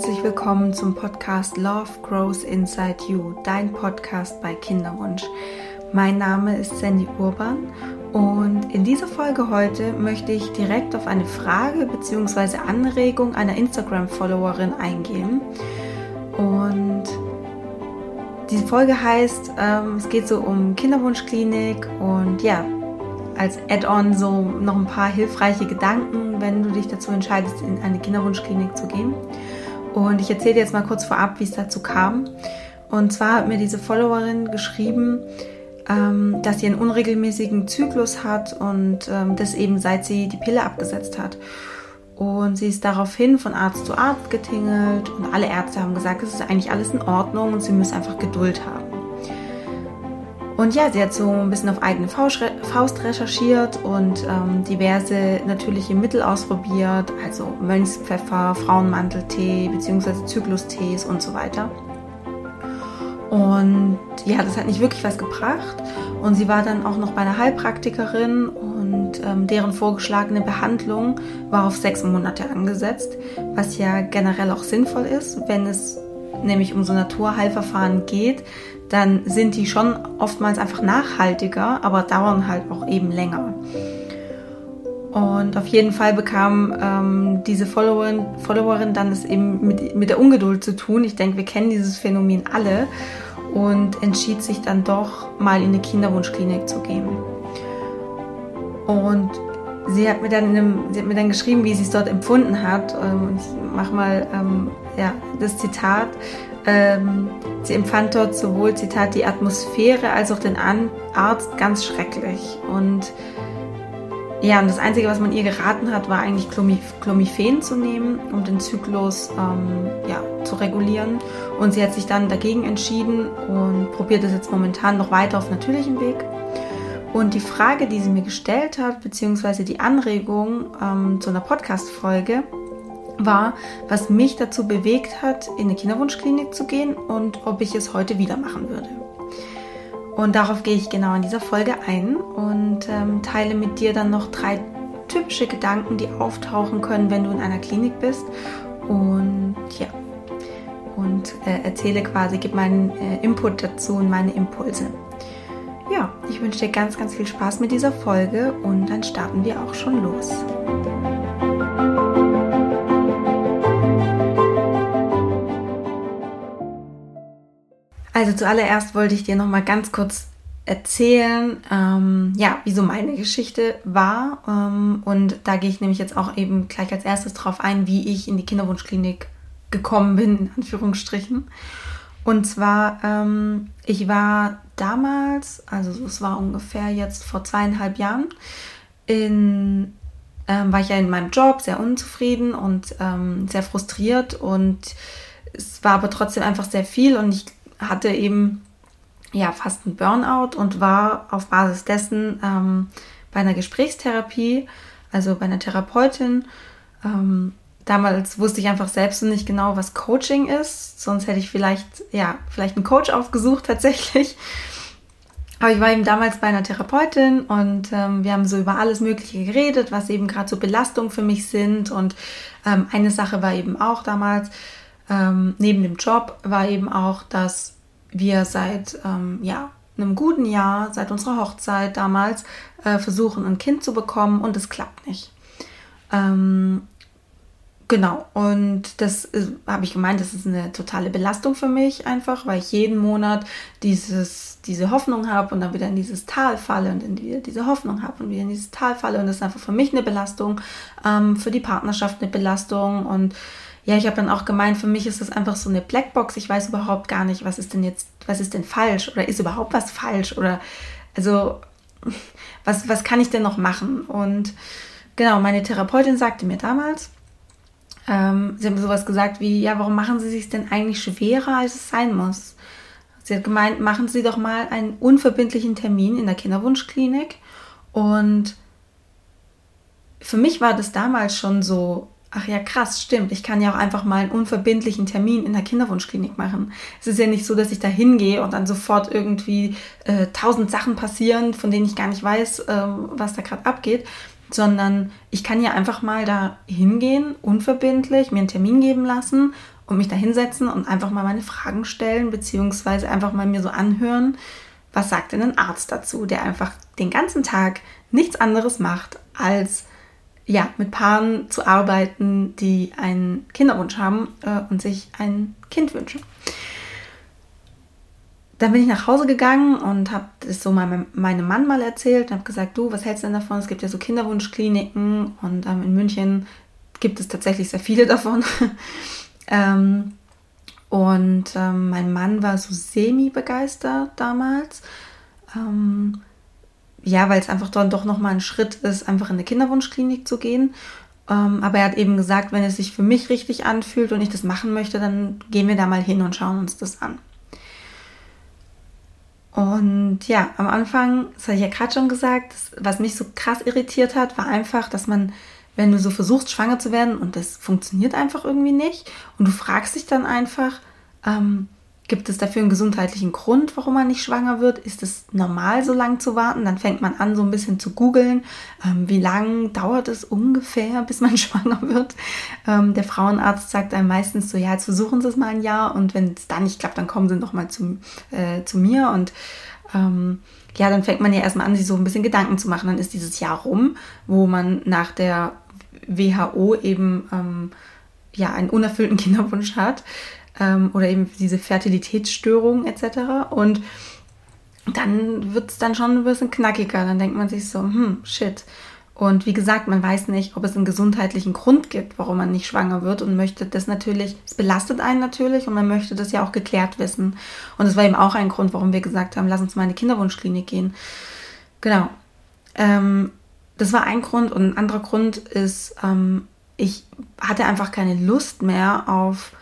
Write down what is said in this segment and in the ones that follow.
herzlich willkommen zum Podcast Love Grows Inside You, dein Podcast bei Kinderwunsch. Mein Name ist Sandy Urban und in dieser Folge heute möchte ich direkt auf eine Frage bzw. Anregung einer Instagram-Followerin eingehen. Und diese Folge heißt, ähm, es geht so um Kinderwunschklinik und ja, als Add-on so noch ein paar hilfreiche Gedanken, wenn du dich dazu entscheidest, in eine Kinderwunschklinik zu gehen. Und ich erzähle jetzt mal kurz vorab, wie es dazu kam. Und zwar hat mir diese Followerin geschrieben, ähm, dass sie einen unregelmäßigen Zyklus hat und ähm, das eben seit sie die Pille abgesetzt hat. Und sie ist daraufhin von Arzt zu Arzt getingelt und alle Ärzte haben gesagt, es ist eigentlich alles in Ordnung und sie müssen einfach Geduld haben. Und ja, sie hat so ein bisschen auf eigene Faust recherchiert und ähm, diverse natürliche Mittel ausprobiert, also Mönchspfeffer, Frauenmanteltee bzw. Zyklustees und so weiter. Und ja, das hat nicht wirklich was gebracht. Und sie war dann auch noch bei einer Heilpraktikerin und ähm, deren vorgeschlagene Behandlung war auf sechs Monate angesetzt, was ja generell auch sinnvoll ist, wenn es nämlich um so Naturheilverfahren geht, dann sind die schon oftmals einfach nachhaltiger, aber dauern halt auch eben länger. Und auf jeden Fall bekam ähm, diese Followerin, Followerin dann es eben mit, mit der Ungeduld zu tun. Ich denke, wir kennen dieses Phänomen alle und entschied sich dann doch mal in eine Kinderwunschklinik zu gehen. Und sie hat mir dann, einem, sie hat mir dann geschrieben, wie sie es dort empfunden hat. Ähm, ich mache mal ähm, ja, das Zitat. Ähm, sie empfand dort sowohl, Zitat, die Atmosphäre als auch den Arzt ganz schrecklich. Und ja, und das Einzige, was man ihr geraten hat, war eigentlich Clomiphen zu nehmen, um den Zyklus ähm, ja, zu regulieren. Und sie hat sich dann dagegen entschieden und probiert es jetzt momentan noch weiter auf natürlichem Weg. Und die Frage, die sie mir gestellt hat, beziehungsweise die Anregung ähm, zu einer Podcast-Folge, war, was mich dazu bewegt hat, in eine Kinderwunschklinik zu gehen und ob ich es heute wieder machen würde. Und darauf gehe ich genau in dieser Folge ein und ähm, teile mit dir dann noch drei typische Gedanken, die auftauchen können, wenn du in einer Klinik bist. Und ja, und äh, erzähle quasi, gebe meinen äh, Input dazu und meine Impulse. Ja, ich wünsche dir ganz, ganz viel Spaß mit dieser Folge und dann starten wir auch schon los. Also zuallererst wollte ich dir noch mal ganz kurz erzählen, ähm, ja, wie so meine Geschichte war. Ähm, und da gehe ich nämlich jetzt auch eben gleich als erstes drauf ein, wie ich in die Kinderwunschklinik gekommen bin, in Anführungsstrichen. Und zwar, ähm, ich war damals, also es war ungefähr jetzt vor zweieinhalb Jahren, in, ähm, war ich ja in meinem Job sehr unzufrieden und ähm, sehr frustriert und es war aber trotzdem einfach sehr viel und ich hatte eben ja fast einen Burnout und war auf Basis dessen ähm, bei einer Gesprächstherapie, also bei einer Therapeutin. Ähm, damals wusste ich einfach selbst nicht genau, was Coaching ist, sonst hätte ich vielleicht ja vielleicht einen Coach aufgesucht tatsächlich. Aber ich war eben damals bei einer Therapeutin und ähm, wir haben so über alles Mögliche geredet, was eben gerade so Belastungen für mich sind. Und ähm, eine Sache war eben auch damals, ähm, neben dem Job war eben auch, dass wir seit ähm, ja, einem guten Jahr, seit unserer Hochzeit damals, äh, versuchen, ein Kind zu bekommen und es klappt nicht. Ähm, genau, und das habe ich gemeint, das ist eine totale Belastung für mich einfach, weil ich jeden Monat dieses, diese Hoffnung habe und dann wieder in dieses Tal falle und in die, diese Hoffnung habe und wieder in dieses Tal falle. Und das ist einfach für mich eine Belastung, ähm, für die Partnerschaft eine Belastung. Und ja, ich habe dann auch gemeint, für mich ist das einfach so eine Blackbox. Ich weiß überhaupt gar nicht, was ist denn jetzt, was ist denn falsch oder ist überhaupt was falsch oder also was, was kann ich denn noch machen? Und genau, meine Therapeutin sagte mir damals, ähm, sie haben sowas gesagt wie, ja, warum machen Sie sich denn eigentlich schwerer, als es sein muss? Sie hat gemeint, machen Sie doch mal einen unverbindlichen Termin in der Kinderwunschklinik. Und für mich war das damals schon so, ach ja, krass, stimmt. Ich kann ja auch einfach mal einen unverbindlichen Termin in der Kinderwunschklinik machen. Es ist ja nicht so, dass ich da hingehe und dann sofort irgendwie äh, tausend Sachen passieren, von denen ich gar nicht weiß, äh, was da gerade abgeht, sondern ich kann ja einfach mal da hingehen, unverbindlich, mir einen Termin geben lassen und mich da hinsetzen und einfach mal meine Fragen stellen, beziehungsweise einfach mal mir so anhören, was sagt denn ein Arzt dazu, der einfach den ganzen Tag nichts anderes macht, als ja, mit Paaren zu arbeiten, die einen Kinderwunsch haben äh, und sich ein Kind wünschen. Dann bin ich nach Hause gegangen und habe das so meinem, meinem Mann mal erzählt und habe gesagt, du, was hältst du denn davon? Es gibt ja so Kinderwunschkliniken und ähm, in München gibt es tatsächlich sehr viele davon. ähm, und ähm, mein Mann war so semi-begeistert damals. Ähm, ja, weil es einfach dann doch nochmal ein Schritt ist, einfach in eine Kinderwunschklinik zu gehen. Ähm, aber er hat eben gesagt, wenn es sich für mich richtig anfühlt und ich das machen möchte, dann gehen wir da mal hin und schauen uns das an. Und ja, am Anfang, das hatte ich ja gerade schon gesagt, das, was mich so krass irritiert hat, war einfach, dass man, wenn du so versuchst, schwanger zu werden und das funktioniert einfach irgendwie nicht und du fragst dich dann einfach, ähm, Gibt es dafür einen gesundheitlichen Grund, warum man nicht schwanger wird? Ist es normal, so lange zu warten? Dann fängt man an, so ein bisschen zu googeln. Ähm, wie lange dauert es ungefähr, bis man schwanger wird? Ähm, der Frauenarzt sagt einem meistens so, ja, jetzt versuchen Sie es mal ein Jahr und wenn es dann nicht klappt, dann kommen Sie noch mal zu, äh, zu mir und ähm, ja, dann fängt man ja erstmal an, sich so ein bisschen Gedanken zu machen. Dann ist dieses Jahr rum, wo man nach der WHO eben ähm, ja einen unerfüllten Kinderwunsch hat ähm, oder eben diese Fertilitätsstörungen etc. Und dann wird es dann schon ein bisschen knackiger. Dann denkt man sich so, hm, shit. Und wie gesagt, man weiß nicht, ob es einen gesundheitlichen Grund gibt, warum man nicht schwanger wird und möchte das natürlich, es belastet einen natürlich und man möchte das ja auch geklärt wissen. Und das war eben auch ein Grund, warum wir gesagt haben, lass uns mal in die Kinderwunschklinik gehen. Genau. Ähm, das war ein Grund und ein anderer Grund ist, ähm, ich hatte einfach keine Lust mehr auf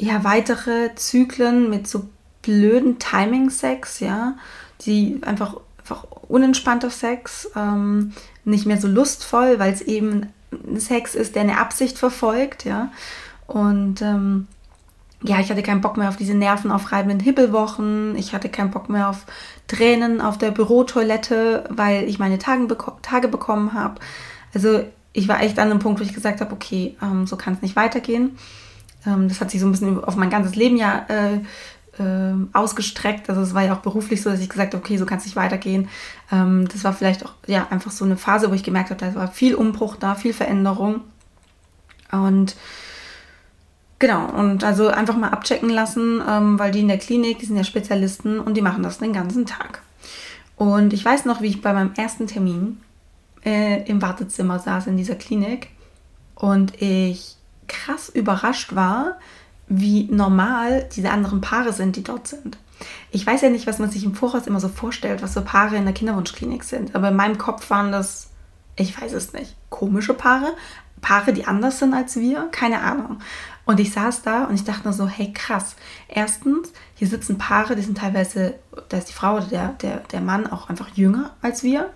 ja, weitere Zyklen mit so blöden Timing-Sex, ja, die einfach, einfach unentspannter Sex, ähm, nicht mehr so lustvoll, weil es eben Sex ist, der eine Absicht verfolgt, ja. Und ähm, ja, ich hatte keinen Bock mehr auf diese nervenaufreibenden Hibbelwochen. Ich hatte keinen Bock mehr auf Tränen auf der Bürotoilette, weil ich meine Tage, beko Tage bekommen habe. Also ich war echt an einem Punkt, wo ich gesagt habe, okay, ähm, so kann es nicht weitergehen. Ähm, das hat sich so ein bisschen auf mein ganzes Leben ja äh, äh, ausgestreckt. Also es war ja auch beruflich so, dass ich gesagt habe, okay, so kann es nicht weitergehen. Ähm, das war vielleicht auch ja einfach so eine Phase, wo ich gemerkt habe, da war viel Umbruch da, viel Veränderung. Und genau, und also einfach mal abchecken lassen, ähm, weil die in der Klinik, die sind ja Spezialisten und die machen das den ganzen Tag. Und ich weiß noch, wie ich bei meinem ersten Termin äh, im Wartezimmer saß in dieser Klinik und ich krass überrascht war, wie normal diese anderen Paare sind, die dort sind. Ich weiß ja nicht, was man sich im Voraus immer so vorstellt, was so Paare in der Kinderwunschklinik sind, aber in meinem Kopf waren das, ich weiß es nicht, komische Paare, Paare, die anders sind als wir, keine Ahnung. Und ich saß da und ich dachte nur so, hey krass. Erstens, hier sitzen Paare, die sind teilweise, da ist die Frau oder der, der, der Mann auch einfach jünger als wir.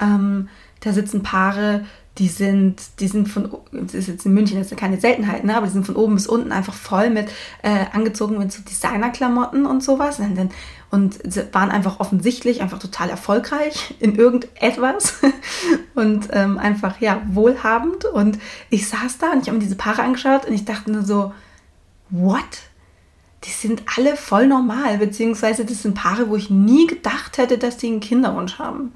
Ähm, da sitzen Paare, die sind, die sind von, das ist jetzt in München, das ist ja keine Seltenheit, ne? aber die sind von oben bis unten einfach voll mit äh, angezogen mit so Designerklamotten und sowas und, dann, und waren einfach offensichtlich einfach total erfolgreich in irgendetwas und ähm, einfach, ja, wohlhabend und ich saß da und ich habe mir diese Paare angeschaut und ich dachte nur so, what? Die sind alle voll normal, beziehungsweise das sind Paare, wo ich nie gedacht hätte, dass die einen Kinderwunsch haben.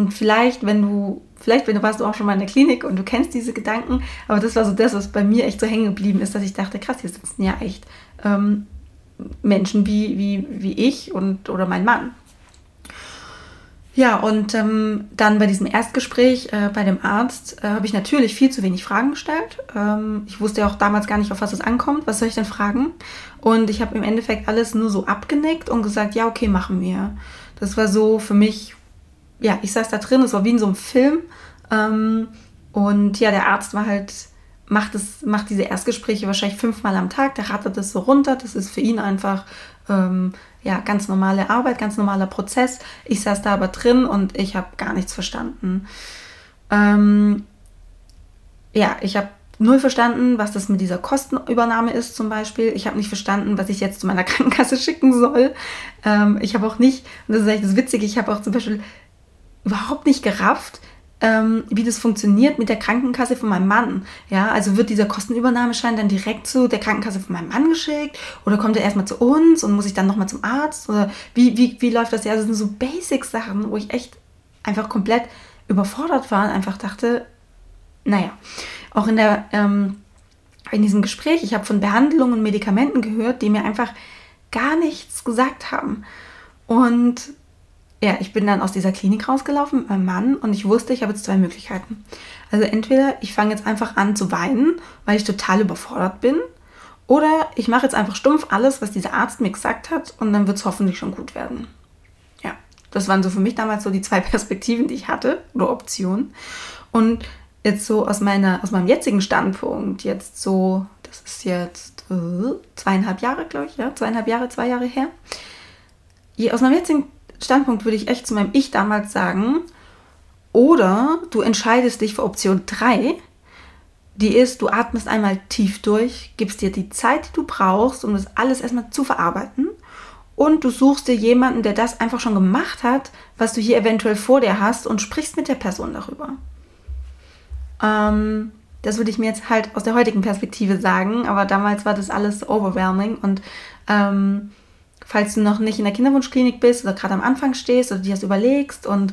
Und vielleicht, wenn du, vielleicht, wenn du warst du auch schon mal in der Klinik und du kennst diese Gedanken, aber das war so das, was bei mir echt so hängen geblieben ist, dass ich dachte, krass, hier sitzen ja echt ähm, Menschen wie, wie, wie ich und oder mein Mann. Ja, und ähm, dann bei diesem Erstgespräch äh, bei dem Arzt äh, habe ich natürlich viel zu wenig Fragen gestellt. Ähm, ich wusste ja auch damals gar nicht, auf was es ankommt. Was soll ich denn fragen? Und ich habe im Endeffekt alles nur so abgenickt und gesagt, ja, okay, machen wir. Das war so für mich ja, ich saß da drin, es war wie in so einem Film. Ähm, und ja, der Arzt war halt, macht, es, macht diese Erstgespräche wahrscheinlich fünfmal am Tag, der rattert das so runter. Das ist für ihn einfach ähm, ja, ganz normale Arbeit, ganz normaler Prozess. Ich saß da aber drin und ich habe gar nichts verstanden. Ähm, ja, ich habe null verstanden, was das mit dieser Kostenübernahme ist zum Beispiel. Ich habe nicht verstanden, was ich jetzt zu meiner Krankenkasse schicken soll. Ähm, ich habe auch nicht, und das ist echt das Witzige, ich habe auch zum Beispiel überhaupt nicht gerafft, ähm, wie das funktioniert mit der Krankenkasse von meinem Mann. Ja, also wird dieser Kostenübernahmeschein dann direkt zu der Krankenkasse von meinem Mann geschickt oder kommt er erstmal zu uns und muss ich dann nochmal zum Arzt oder wie, wie, wie läuft das? Ja, also das sind so Basic-Sachen, wo ich echt einfach komplett überfordert war und einfach dachte, naja, auch in der, ähm, in diesem Gespräch, ich habe von Behandlungen und Medikamenten gehört, die mir einfach gar nichts gesagt haben. Und ja, ich bin dann aus dieser Klinik rausgelaufen mit meinem Mann und ich wusste, ich habe jetzt zwei Möglichkeiten. Also entweder ich fange jetzt einfach an zu weinen, weil ich total überfordert bin, oder ich mache jetzt einfach stumpf alles, was dieser Arzt mir gesagt hat und dann wird es hoffentlich schon gut werden. Ja, das waren so für mich damals so die zwei Perspektiven, die ich hatte oder Optionen. Und jetzt so aus meiner, aus meinem jetzigen Standpunkt, jetzt so, das ist jetzt äh, zweieinhalb Jahre, glaube ich, ja, zweieinhalb Jahre, zwei Jahre her. Aus meinem jetzigen Standpunkt würde ich echt zu meinem Ich damals sagen, oder du entscheidest dich für Option 3, die ist, du atmest einmal tief durch, gibst dir die Zeit, die du brauchst, um das alles erstmal zu verarbeiten. Und du suchst dir jemanden, der das einfach schon gemacht hat, was du hier eventuell vor dir hast und sprichst mit der Person darüber. Ähm, das würde ich mir jetzt halt aus der heutigen Perspektive sagen, aber damals war das alles overwhelming und ähm, falls du noch nicht in der Kinderwunschklinik bist oder gerade am Anfang stehst oder dir das überlegst und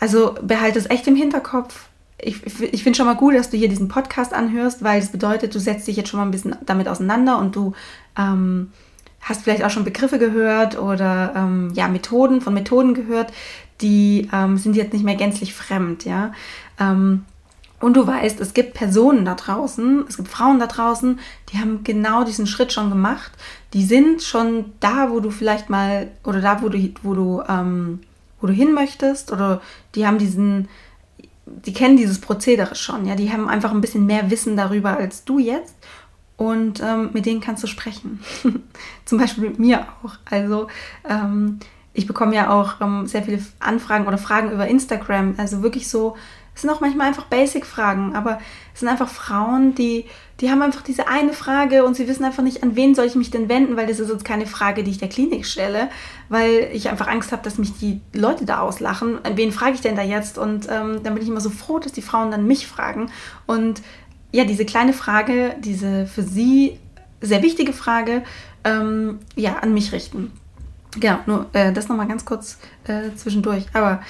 also behalte es echt im Hinterkopf. Ich, ich, finde schon mal gut, dass du hier diesen Podcast anhörst, weil es bedeutet, du setzt dich jetzt schon mal ein bisschen damit auseinander und du ähm, hast vielleicht auch schon Begriffe gehört oder ähm, ja Methoden von Methoden gehört, die ähm, sind jetzt nicht mehr gänzlich fremd, ja. Ähm, und du weißt, es gibt Personen da draußen, es gibt Frauen da draußen, die haben genau diesen Schritt schon gemacht. Die sind schon da, wo du vielleicht mal, oder da, wo du, wo du, ähm, wo du hin möchtest, oder die haben diesen, die kennen dieses Prozedere schon, ja, die haben einfach ein bisschen mehr Wissen darüber als du jetzt. Und ähm, mit denen kannst du sprechen. Zum Beispiel mit mir auch. Also ähm, ich bekomme ja auch ähm, sehr viele Anfragen oder Fragen über Instagram. Also wirklich so, es sind auch manchmal einfach Basic-Fragen, aber es sind einfach Frauen, die, die haben einfach diese eine Frage und sie wissen einfach nicht, an wen soll ich mich denn wenden, weil das ist jetzt keine Frage, die ich der Klinik stelle, weil ich einfach Angst habe, dass mich die Leute da auslachen. An wen frage ich denn da jetzt? Und ähm, dann bin ich immer so froh, dass die Frauen dann mich fragen. Und ja, diese kleine Frage, diese für sie sehr wichtige Frage, ähm, ja, an mich richten. Genau, nur äh, das nochmal ganz kurz äh, zwischendurch. Aber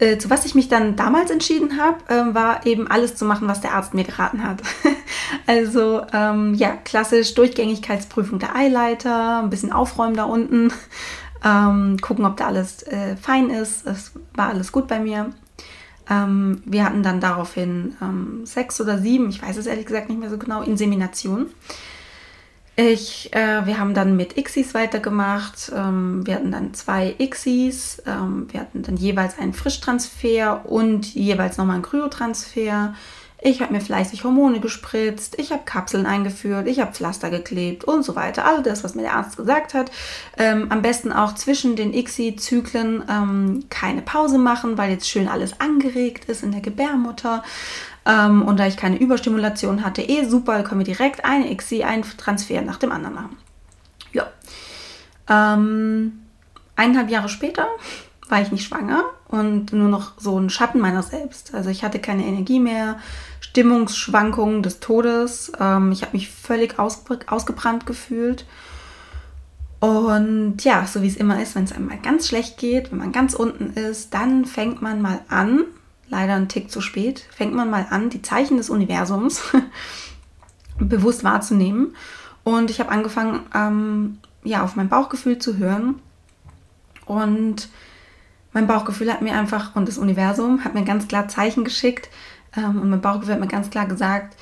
äh, zu was ich mich dann damals entschieden habe, äh, war eben alles zu machen, was der Arzt mir geraten hat. also ähm, ja, klassisch Durchgängigkeitsprüfung der Eileiter, ein bisschen aufräumen da unten, ähm, gucken, ob da alles äh, fein ist. Es war alles gut bei mir. Ähm, wir hatten dann daraufhin ähm, sechs oder sieben, ich weiß es ehrlich gesagt nicht mehr so genau, Insemination. Ich, äh, wir haben dann mit Xis weitergemacht. Ähm, wir hatten dann zwei Xis. Ähm, wir hatten dann jeweils einen Frischtransfer und jeweils nochmal einen Kryotransfer. Ich habe mir fleißig Hormone gespritzt, ich habe Kapseln eingeführt, ich habe Pflaster geklebt und so weiter. All das, was mir der Arzt gesagt hat. Ähm, am besten auch zwischen den ICSI-Zyklen ähm, keine Pause machen, weil jetzt schön alles angeregt ist in der Gebärmutter. Ähm, und da ich keine Überstimulation hatte, eh super, können wir direkt eine ICSI, einen Transfer nach dem anderen machen. Ja. Ähm, eineinhalb Jahre später war ich nicht schwanger und nur noch so ein Schatten meiner selbst. Also ich hatte keine Energie mehr, Stimmungsschwankungen des Todes. Ähm, ich habe mich völlig ausge ausgebrannt gefühlt. Und ja, so wie es immer ist, wenn es einmal ganz schlecht geht, wenn man ganz unten ist, dann fängt man mal an, leider einen Tick zu spät, fängt man mal an, die Zeichen des Universums bewusst wahrzunehmen. Und ich habe angefangen, ähm, ja, auf mein Bauchgefühl zu hören. Und mein Bauchgefühl hat mir einfach, und das Universum hat mir ganz klar Zeichen geschickt, ähm, und mein Bauchgefühl hat mir ganz klar gesagt,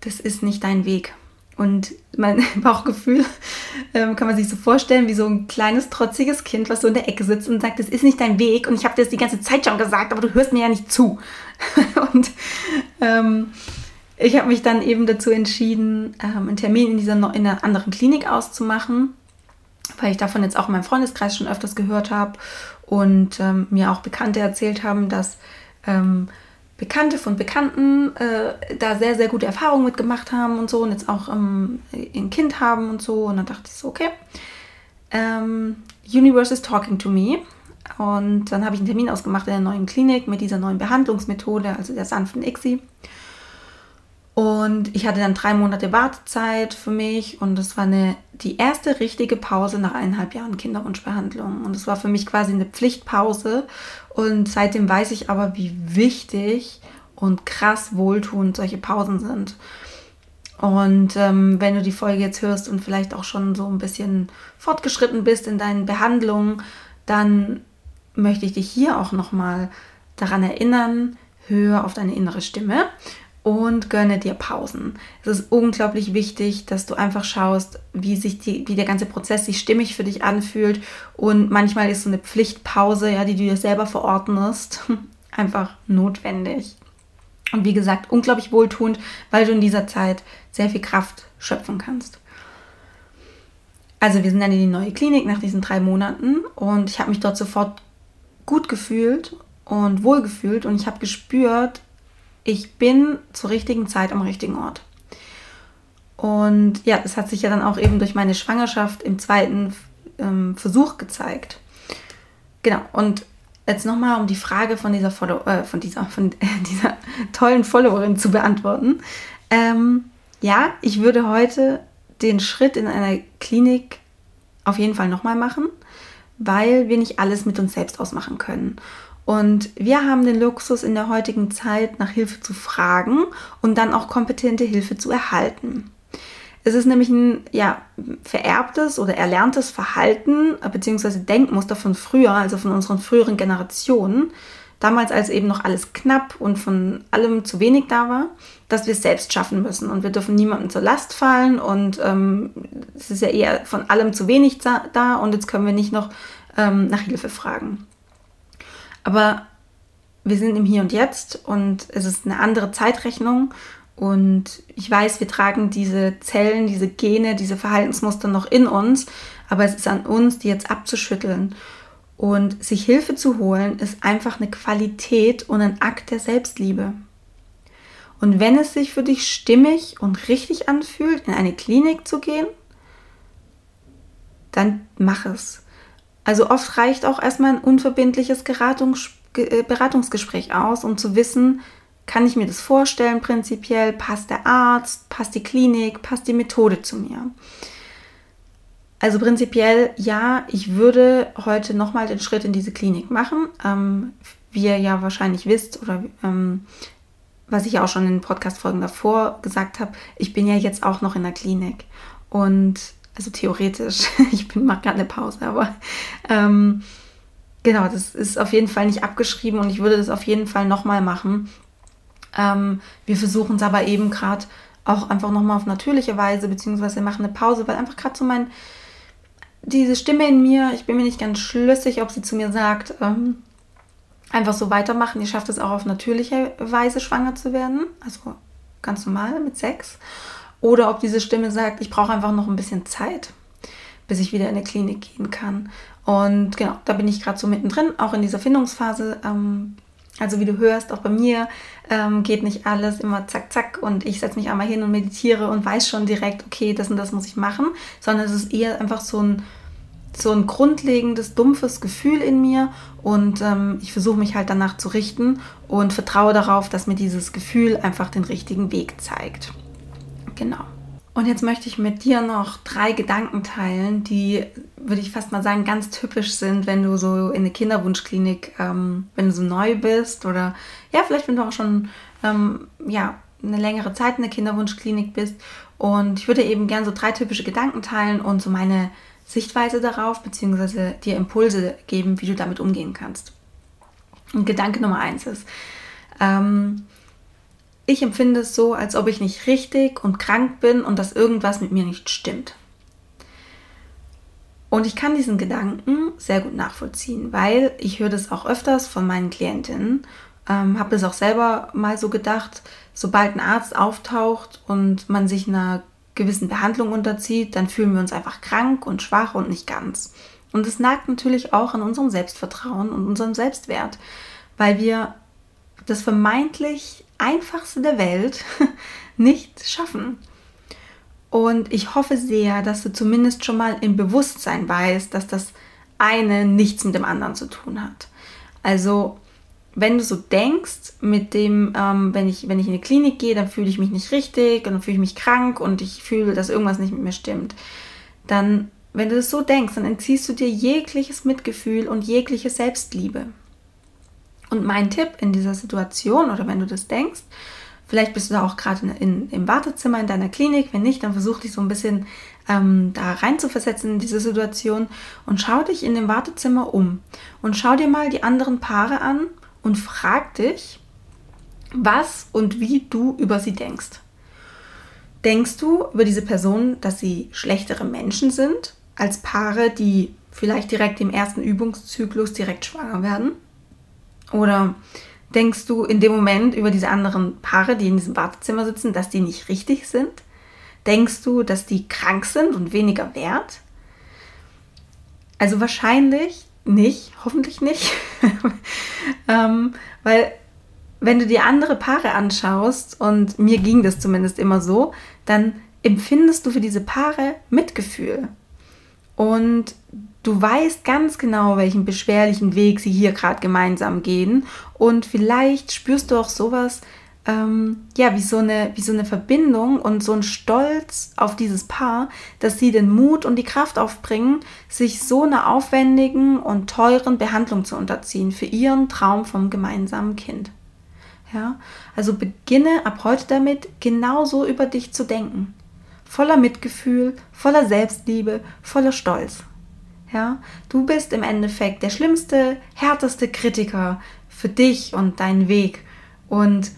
das ist nicht dein Weg. Und mein Bauchgefühl ähm, kann man sich so vorstellen wie so ein kleines, trotziges Kind, was so in der Ecke sitzt und sagt, das ist nicht dein Weg. Und ich habe dir das die ganze Zeit schon gesagt, aber du hörst mir ja nicht zu. und ähm, ich habe mich dann eben dazu entschieden, ähm, einen Termin in, dieser, in einer anderen Klinik auszumachen, weil ich davon jetzt auch in meinem Freundeskreis schon öfters gehört habe und ähm, mir auch Bekannte erzählt haben, dass ähm, Bekannte von Bekannten äh, da sehr, sehr gute Erfahrungen mitgemacht haben und so und jetzt auch ähm, ein Kind haben und so. Und dann dachte ich so, okay, ähm, Universe is talking to me. Und dann habe ich einen Termin ausgemacht in der neuen Klinik mit dieser neuen Behandlungsmethode, also der sanften ICSI. Und ich hatte dann drei Monate Wartezeit für mich und das war eine, die erste richtige Pause nach eineinhalb Jahren Kinderwunschbehandlung. Und es war für mich quasi eine Pflichtpause. Und seitdem weiß ich aber, wie wichtig und krass wohltuend solche Pausen sind. Und ähm, wenn du die Folge jetzt hörst und vielleicht auch schon so ein bisschen fortgeschritten bist in deinen Behandlungen, dann möchte ich dich hier auch nochmal daran erinnern, höre auf deine innere Stimme und gönne dir Pausen. Es ist unglaublich wichtig, dass du einfach schaust, wie sich die, wie der ganze Prozess sich stimmig für dich anfühlt. Und manchmal ist so eine Pflichtpause, ja, die du dir selber verordnest, einfach notwendig. Und wie gesagt, unglaublich wohltuend, weil du in dieser Zeit sehr viel Kraft schöpfen kannst. Also wir sind dann in die neue Klinik nach diesen drei Monaten und ich habe mich dort sofort gut gefühlt und wohl gefühlt und ich habe gespürt, ich bin zur richtigen Zeit am richtigen Ort. Und ja, das hat sich ja dann auch eben durch meine Schwangerschaft im zweiten ähm, Versuch gezeigt. Genau, und jetzt nochmal, um die Frage von dieser, Follow äh, von dieser, von, äh, dieser tollen Followerin zu beantworten. Ähm, ja, ich würde heute den Schritt in einer Klinik auf jeden Fall nochmal machen, weil wir nicht alles mit uns selbst ausmachen können. Und wir haben den Luxus in der heutigen Zeit nach Hilfe zu fragen und dann auch kompetente Hilfe zu erhalten. Es ist nämlich ein ja, vererbtes oder erlerntes Verhalten bzw. Denkmuster von früher, also von unseren früheren Generationen, damals als eben noch alles knapp und von allem zu wenig da war, dass wir es selbst schaffen müssen und wir dürfen niemandem zur Last fallen und ähm, es ist ja eher von allem zu wenig da und jetzt können wir nicht noch ähm, nach Hilfe fragen. Aber wir sind im Hier und Jetzt und es ist eine andere Zeitrechnung. Und ich weiß, wir tragen diese Zellen, diese Gene, diese Verhaltensmuster noch in uns, aber es ist an uns, die jetzt abzuschütteln. Und sich Hilfe zu holen, ist einfach eine Qualität und ein Akt der Selbstliebe. Und wenn es sich für dich stimmig und richtig anfühlt, in eine Klinik zu gehen, dann mach es. Also oft reicht auch erstmal ein unverbindliches äh, Beratungsgespräch aus, um zu wissen, kann ich mir das vorstellen prinzipiell, passt der Arzt, passt die Klinik, passt die Methode zu mir. Also prinzipiell ja, ich würde heute nochmal den Schritt in diese Klinik machen. Ähm, wie ihr ja wahrscheinlich wisst oder ähm, was ich auch schon in Podcast-Folgen davor gesagt habe, ich bin ja jetzt auch noch in der Klinik. Und also theoretisch, ich mache gerade eine Pause, aber ähm, genau, das ist auf jeden Fall nicht abgeschrieben und ich würde das auf jeden Fall nochmal machen. Ähm, wir versuchen es aber eben gerade auch einfach nochmal auf natürliche Weise, beziehungsweise machen eine Pause, weil einfach gerade so mein, diese Stimme in mir, ich bin mir nicht ganz schlüssig, ob sie zu mir sagt, ähm, einfach so weitermachen, ihr schafft es auch auf natürliche Weise schwanger zu werden, also ganz normal mit Sex. Oder ob diese Stimme sagt, ich brauche einfach noch ein bisschen Zeit, bis ich wieder in eine Klinik gehen kann. Und genau, da bin ich gerade so mittendrin, auch in dieser Findungsphase. Ähm, also wie du hörst, auch bei mir ähm, geht nicht alles immer zack, zack und ich setze mich einmal hin und meditiere und weiß schon direkt, okay, das und das muss ich machen, sondern es ist eher einfach so ein, so ein grundlegendes, dumpfes Gefühl in mir und ähm, ich versuche mich halt danach zu richten und vertraue darauf, dass mir dieses Gefühl einfach den richtigen Weg zeigt. Genau. Und jetzt möchte ich mit dir noch drei Gedanken teilen, die, würde ich fast mal sagen, ganz typisch sind, wenn du so in eine Kinderwunschklinik, ähm, wenn du so neu bist oder ja, vielleicht wenn du auch schon ähm, ja, eine längere Zeit in der Kinderwunschklinik bist. Und ich würde eben gerne so drei typische Gedanken teilen und so meine Sichtweise darauf, beziehungsweise dir Impulse geben, wie du damit umgehen kannst. Und Gedanke Nummer eins ist, ähm, ich empfinde es so, als ob ich nicht richtig und krank bin und dass irgendwas mit mir nicht stimmt. Und ich kann diesen Gedanken sehr gut nachvollziehen, weil ich höre das auch öfters von meinen Klientinnen, ähm, habe das auch selber mal so gedacht, sobald ein Arzt auftaucht und man sich einer gewissen Behandlung unterzieht, dann fühlen wir uns einfach krank und schwach und nicht ganz. Und es nagt natürlich auch an unserem Selbstvertrauen und unserem Selbstwert, weil wir das vermeintlich einfachste der Welt nicht schaffen. Und ich hoffe sehr, dass du zumindest schon mal im Bewusstsein weißt, dass das eine nichts mit dem anderen zu tun hat. Also wenn du so denkst, mit dem, ähm, wenn, ich, wenn ich in die Klinik gehe, dann fühle ich mich nicht richtig und dann fühle ich mich krank und ich fühle, dass irgendwas nicht mit mir stimmt, dann, wenn du das so denkst, dann entziehst du dir jegliches Mitgefühl und jegliche Selbstliebe. Und mein Tipp in dieser Situation oder wenn du das denkst, vielleicht bist du da auch gerade im Wartezimmer in deiner Klinik, wenn nicht, dann versuch dich so ein bisschen ähm, da rein zu versetzen in diese Situation und schau dich in dem Wartezimmer um und schau dir mal die anderen Paare an und frag dich, was und wie du über sie denkst. Denkst du über diese Personen, dass sie schlechtere Menschen sind als Paare, die vielleicht direkt im ersten Übungszyklus direkt schwanger werden? Oder denkst du in dem Moment über diese anderen Paare, die in diesem Wartezimmer sitzen, dass die nicht richtig sind? Denkst du, dass die krank sind und weniger wert? Also wahrscheinlich nicht, hoffentlich nicht. ähm, weil wenn du dir andere Paare anschaust, und mir ging das zumindest immer so, dann empfindest du für diese Paare Mitgefühl. Und du weißt ganz genau, welchen beschwerlichen Weg sie hier gerade gemeinsam gehen. Und vielleicht spürst du auch sowas, ähm, ja, wie so, eine, wie so eine Verbindung und so ein Stolz auf dieses Paar, dass sie den Mut und die Kraft aufbringen, sich so einer aufwendigen und teuren Behandlung zu unterziehen für ihren Traum vom gemeinsamen Kind. Ja, also beginne ab heute damit, genauso über dich zu denken. Voller Mitgefühl, voller Selbstliebe, voller Stolz. Ja, du bist im Endeffekt der schlimmste, härteste Kritiker für dich und deinen Weg. Und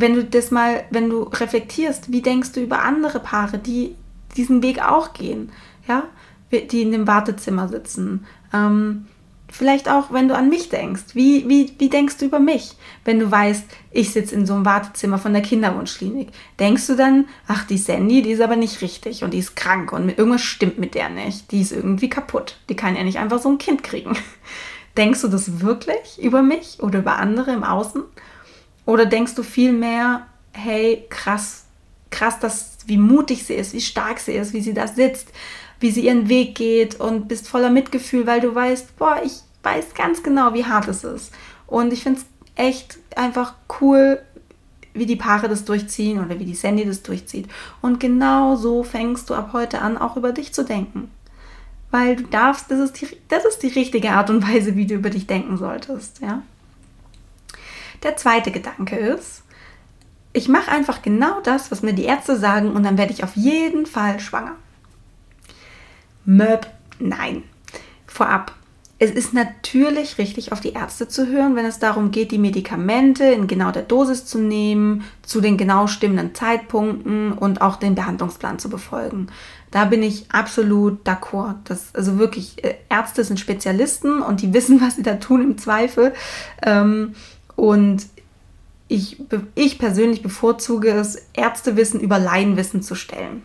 wenn du das mal, wenn du reflektierst, wie denkst du über andere Paare, die diesen Weg auch gehen, ja, die in dem Wartezimmer sitzen. Ähm, vielleicht auch, wenn du an mich denkst, wie, wie, wie denkst du über mich, wenn du weißt, ich sitze in so einem Wartezimmer von der Kinderwunschklinik. Denkst du dann, ach, die Sandy, die ist aber nicht richtig und die ist krank und irgendwas stimmt mit der nicht, die ist irgendwie kaputt, die kann ja nicht einfach so ein Kind kriegen. Denkst du das wirklich über mich oder über andere im Außen? Oder denkst du vielmehr, hey, krass, krass, dass, wie mutig sie ist, wie stark sie ist, wie sie da sitzt, wie sie ihren Weg geht und bist voller Mitgefühl, weil du weißt, boah, ich weiß ganz genau, wie hart es ist. Und ich finde es echt einfach cool, wie die Paare das durchziehen oder wie die Sandy das durchzieht. Und genau so fängst du ab heute an, auch über dich zu denken. Weil du darfst, das ist die, das ist die richtige Art und Weise, wie du über dich denken solltest, ja. Der zweite Gedanke ist, ich mache einfach genau das, was mir die Ärzte sagen und dann werde ich auf jeden Fall schwanger. Möb, nein. Vorab, es ist natürlich richtig, auf die Ärzte zu hören, wenn es darum geht, die Medikamente in genau der Dosis zu nehmen, zu den genau stimmenden Zeitpunkten und auch den Behandlungsplan zu befolgen. Da bin ich absolut d'accord. Das, also wirklich, äh, Ärzte sind Spezialisten und die wissen, was sie da tun im Zweifel. Ähm, und ich, ich persönlich bevorzuge es, Ärztewissen über Laienwissen zu stellen.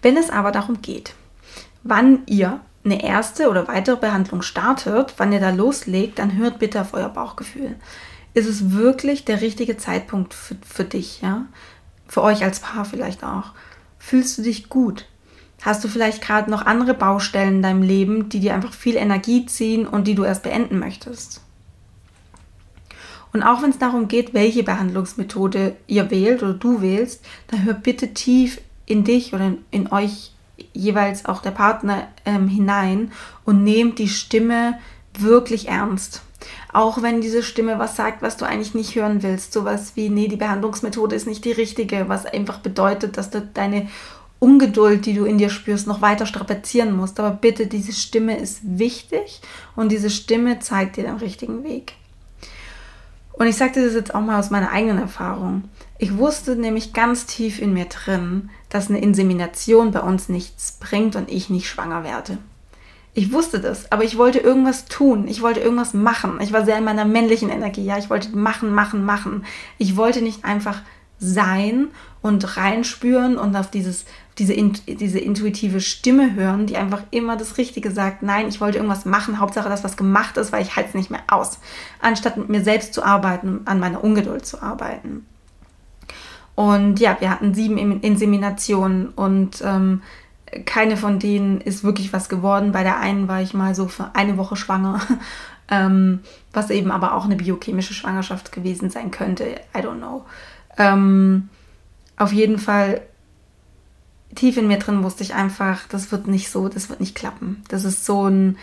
Wenn es aber darum geht, wann ihr eine erste oder weitere Behandlung startet, wann ihr da loslegt, dann hört bitte auf euer Bauchgefühl. Ist es wirklich der richtige Zeitpunkt für, für dich, ja? Für euch als Paar vielleicht auch. Fühlst du dich gut? Hast du vielleicht gerade noch andere Baustellen in deinem Leben, die dir einfach viel Energie ziehen und die du erst beenden möchtest? Und auch wenn es darum geht, welche Behandlungsmethode ihr wählt oder du wählst, dann hör bitte tief in dich oder in, in euch jeweils auch der Partner ähm, hinein und nehmt die Stimme wirklich ernst. Auch wenn diese Stimme was sagt, was du eigentlich nicht hören willst. Sowas wie, nee, die Behandlungsmethode ist nicht die richtige, was einfach bedeutet, dass du deine Ungeduld, die du in dir spürst, noch weiter strapazieren musst. Aber bitte, diese Stimme ist wichtig und diese Stimme zeigt dir den richtigen Weg. Und ich sagte das jetzt auch mal aus meiner eigenen Erfahrung. Ich wusste nämlich ganz tief in mir drin, dass eine Insemination bei uns nichts bringt und ich nicht schwanger werde. Ich wusste das, aber ich wollte irgendwas tun. Ich wollte irgendwas machen. Ich war sehr in meiner männlichen Energie. Ja, ich wollte machen, machen, machen. Ich wollte nicht einfach sein und reinspüren und auf dieses, diese, diese intuitive Stimme hören, die einfach immer das Richtige sagt. Nein, ich wollte irgendwas machen, Hauptsache, dass was gemacht ist, weil ich halte es nicht mehr aus. Anstatt mit mir selbst zu arbeiten, an meiner Ungeduld zu arbeiten. Und ja, wir hatten sieben Inseminationen und ähm, keine von denen ist wirklich was geworden. Bei der einen war ich mal so für eine Woche schwanger, ähm, was eben aber auch eine biochemische Schwangerschaft gewesen sein könnte. I don't know. Ähm, auf jeden Fall tief in mir drin wusste ich einfach, das wird nicht so, das wird nicht klappen. Das ist so ein,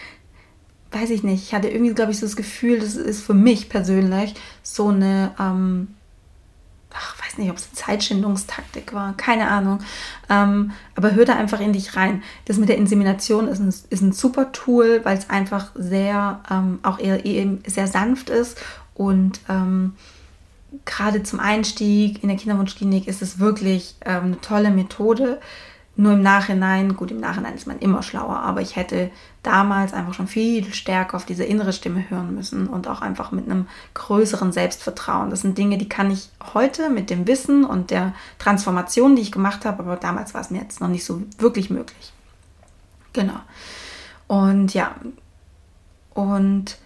weiß ich nicht, ich hatte irgendwie, glaube ich, so das Gefühl, das ist für mich persönlich so eine, ähm, ach, weiß nicht, ob es eine Zeitschindungstaktik war, keine Ahnung. Ähm, aber hör da einfach in dich rein. Das mit der Insemination ist ein, ist ein super Tool, weil es einfach sehr, ähm, auch eher, eher sehr sanft ist und ähm, gerade zum Einstieg in der Kinderwunschklinik ist es wirklich ähm, eine tolle Methode. Nur im Nachhinein, gut, im Nachhinein ist man immer schlauer, aber ich hätte damals einfach schon viel stärker auf diese innere Stimme hören müssen und auch einfach mit einem größeren Selbstvertrauen. Das sind Dinge, die kann ich heute mit dem Wissen und der Transformation, die ich gemacht habe, aber damals war es mir jetzt noch nicht so wirklich möglich. Genau. Und ja, und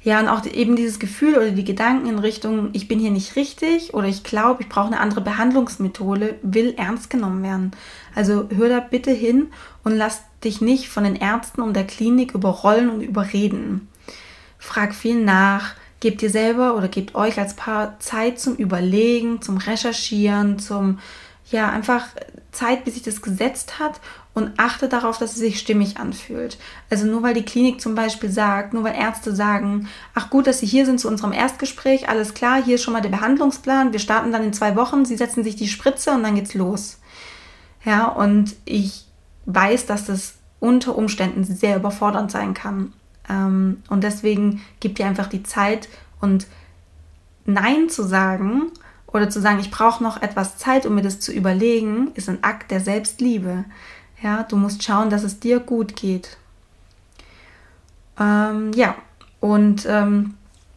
ja, und auch eben dieses Gefühl oder die Gedanken in Richtung, ich bin hier nicht richtig oder ich glaube, ich brauche eine andere Behandlungsmethode, will ernst genommen werden. Also hör da bitte hin und lass dich nicht von den Ärzten und der Klinik überrollen und überreden. Frag viel nach, gebt dir selber oder gebt euch als Paar Zeit zum Überlegen, zum Recherchieren, zum, ja, einfach Zeit, bis sich das gesetzt hat und achte darauf, dass es sich stimmig anfühlt. Also nur weil die Klinik zum Beispiel sagt, nur weil Ärzte sagen, ach gut, dass Sie hier sind zu unserem Erstgespräch, alles klar, hier ist schon mal der Behandlungsplan, wir starten dann in zwei Wochen, Sie setzen sich die Spritze und dann geht's los. Ja, und ich weiß, dass das unter Umständen sehr überfordernd sein kann. Ähm, und deswegen gibt dir einfach die Zeit und Nein zu sagen oder zu sagen, ich brauche noch etwas Zeit, um mir das zu überlegen, ist ein Akt der Selbstliebe. Ja, du musst schauen, dass es dir gut geht. Ähm, ja, und ähm,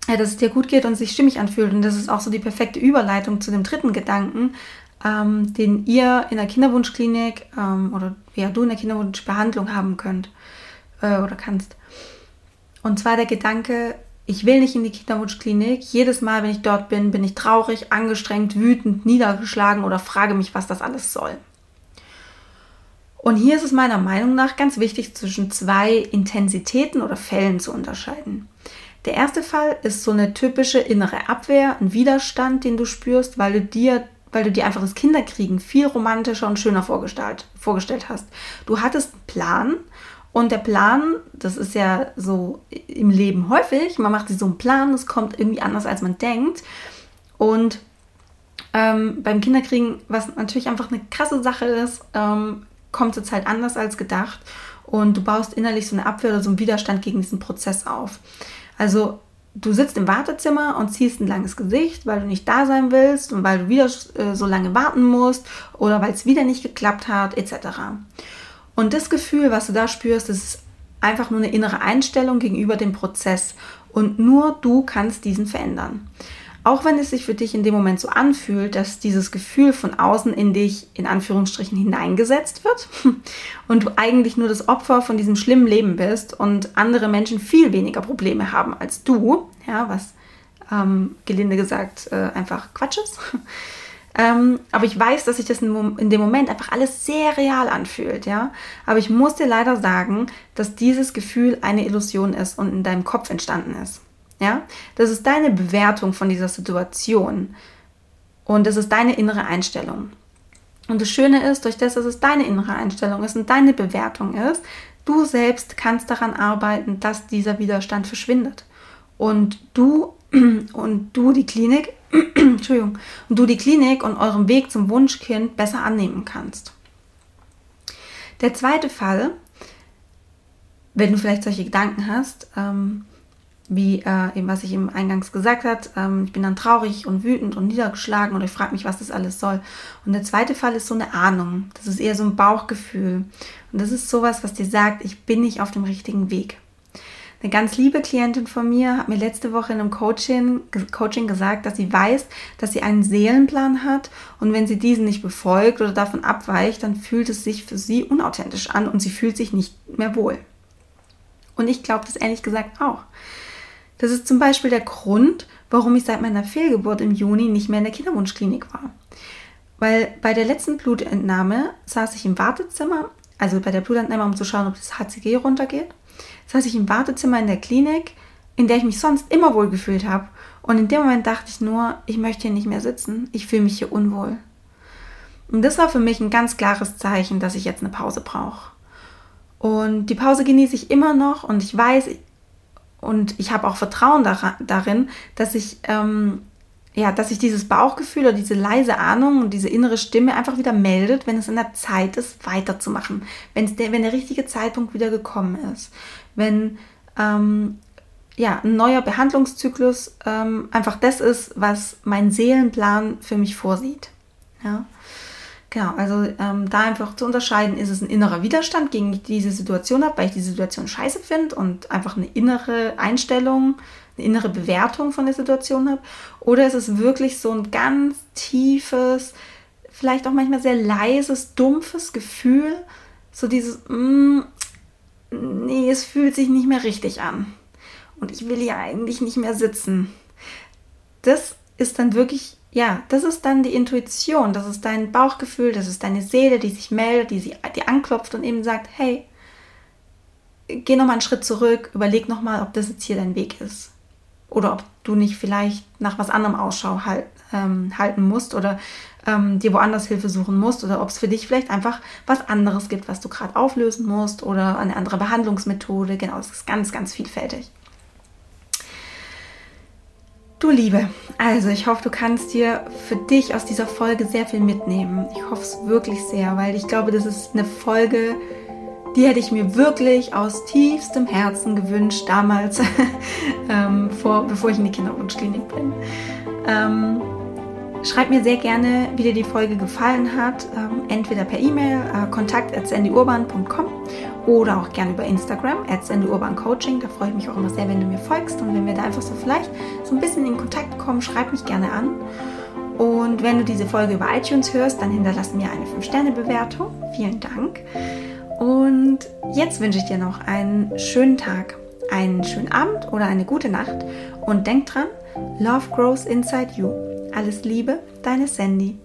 ja, dass es dir gut geht und sich stimmig anfühlt. Und das ist auch so die perfekte Überleitung zu dem dritten Gedanken, ähm, den ihr in der Kinderwunschklinik ähm, oder ja, du in der Kinderwunschbehandlung haben könnt äh, oder kannst. Und zwar der Gedanke, ich will nicht in die Kinderwunschklinik. Jedes Mal, wenn ich dort bin, bin ich traurig, angestrengt, wütend, niedergeschlagen oder frage mich, was das alles soll. Und hier ist es meiner Meinung nach ganz wichtig, zwischen zwei Intensitäten oder Fällen zu unterscheiden. Der erste Fall ist so eine typische innere Abwehr, ein Widerstand, den du spürst, weil du dir, weil du dir einfach das Kinderkriegen viel romantischer und schöner vorgestellt, vorgestellt hast. Du hattest einen Plan und der Plan, das ist ja so im Leben häufig, man macht sich so einen Plan, es kommt irgendwie anders, als man denkt. Und ähm, beim Kinderkriegen, was natürlich einfach eine krasse Sache ist, ähm, kommt es halt anders als gedacht. Und du baust innerlich so eine Abwehr oder so einen Widerstand gegen diesen Prozess auf. Also du sitzt im Wartezimmer und ziehst ein langes Gesicht, weil du nicht da sein willst und weil du wieder äh, so lange warten musst oder weil es wieder nicht geklappt hat, etc. Und das Gefühl, was du da spürst, ist einfach nur eine innere Einstellung gegenüber dem Prozess. Und nur du kannst diesen verändern. Auch wenn es sich für dich in dem Moment so anfühlt, dass dieses Gefühl von außen in dich in Anführungsstrichen hineingesetzt wird und du eigentlich nur das Opfer von diesem schlimmen Leben bist und andere Menschen viel weniger Probleme haben als du, ja, was ähm, gelinde gesagt äh, einfach Quatsch ist. Ähm, aber ich weiß, dass sich das in dem Moment einfach alles sehr real anfühlt, ja. Aber ich muss dir leider sagen, dass dieses Gefühl eine Illusion ist und in deinem Kopf entstanden ist. Ja, das ist deine Bewertung von dieser Situation und das ist deine innere Einstellung. Und das Schöne ist, durch das, dass es deine innere Einstellung ist und deine Bewertung ist, du selbst kannst daran arbeiten, dass dieser Widerstand verschwindet. Und du und du die Klinik Entschuldigung, und du die Klinik und euren Weg zum Wunschkind besser annehmen kannst. Der zweite Fall, wenn du vielleicht solche Gedanken hast, ähm, wie äh, eben was ich eben eingangs gesagt habe, ähm, ich bin dann traurig und wütend und niedergeschlagen und ich frage mich, was das alles soll. Und der zweite Fall ist so eine Ahnung. Das ist eher so ein Bauchgefühl. Und das ist sowas, was dir sagt, ich bin nicht auf dem richtigen Weg. Eine ganz liebe Klientin von mir hat mir letzte Woche in einem Coaching, Coaching gesagt, dass sie weiß, dass sie einen Seelenplan hat und wenn sie diesen nicht befolgt oder davon abweicht, dann fühlt es sich für sie unauthentisch an und sie fühlt sich nicht mehr wohl. Und ich glaube das ehrlich gesagt auch. Das ist zum Beispiel der Grund, warum ich seit meiner Fehlgeburt im Juni nicht mehr in der Kinderwunschklinik war. Weil bei der letzten Blutentnahme saß ich im Wartezimmer also bei der Blutentnahme, um zu schauen, ob das HCG runtergeht. Saß ich im Wartezimmer in der Klinik, in der ich mich sonst immer wohl gefühlt habe. Und in dem Moment dachte ich nur, ich möchte hier nicht mehr sitzen. Ich fühle mich hier unwohl. Und das war für mich ein ganz klares Zeichen, dass ich jetzt eine Pause brauche. Und die Pause genieße ich immer noch und ich weiß und ich habe auch Vertrauen darin, dass ich ähm, ja, dass sich dieses Bauchgefühl oder diese leise Ahnung und diese innere Stimme einfach wieder meldet, wenn es in der Zeit ist, weiterzumachen. Wenn, der, wenn der richtige Zeitpunkt wieder gekommen ist. Wenn ähm, ja, ein neuer Behandlungszyklus ähm, einfach das ist, was mein Seelenplan für mich vorsieht. Ja. Genau, also ähm, da einfach zu unterscheiden, ist es ein innerer Widerstand gegen diese Situation habe, weil ich die Situation scheiße finde und einfach eine innere Einstellung, eine innere Bewertung von der Situation habe, oder ist es wirklich so ein ganz tiefes, vielleicht auch manchmal sehr leises, dumpfes Gefühl, so dieses, mm, nee, es fühlt sich nicht mehr richtig an und ich will ja eigentlich nicht mehr sitzen. Das ist dann wirklich ja, das ist dann die Intuition, das ist dein Bauchgefühl, das ist deine Seele, die sich meldet, die sie die anklopft und eben sagt, hey, geh nochmal einen Schritt zurück, überleg nochmal, ob das jetzt hier dein Weg ist. Oder ob du nicht vielleicht nach was anderem Ausschau halt, ähm, halten musst oder ähm, dir woanders Hilfe suchen musst oder ob es für dich vielleicht einfach was anderes gibt, was du gerade auflösen musst oder eine andere Behandlungsmethode. Genau, es ist ganz, ganz vielfältig. Du Liebe, also ich hoffe, du kannst dir für dich aus dieser Folge sehr viel mitnehmen. Ich hoffe es wirklich sehr, weil ich glaube, das ist eine Folge, die hätte ich mir wirklich aus tiefstem Herzen gewünscht, damals, ähm, vor, bevor ich in die Kinderwunschklinik bin. Ähm, schreib mir sehr gerne, wie dir die Folge gefallen hat, ähm, entweder per E-Mail, äh, kontakt.sandyurban.com oder auch gerne über Instagram, Coaching. Da freue ich mich auch immer sehr, wenn du mir folgst und wenn wir da einfach so vielleicht so ein bisschen in Kontakt kommen, schreib mich gerne an. Und wenn du diese Folge über iTunes hörst, dann hinterlass mir eine 5-Sterne-Bewertung. Vielen Dank. Und jetzt wünsche ich dir noch einen schönen Tag, einen schönen Abend oder eine gute Nacht. Und denk dran, Love grows inside you. Alles Liebe, deine Sandy.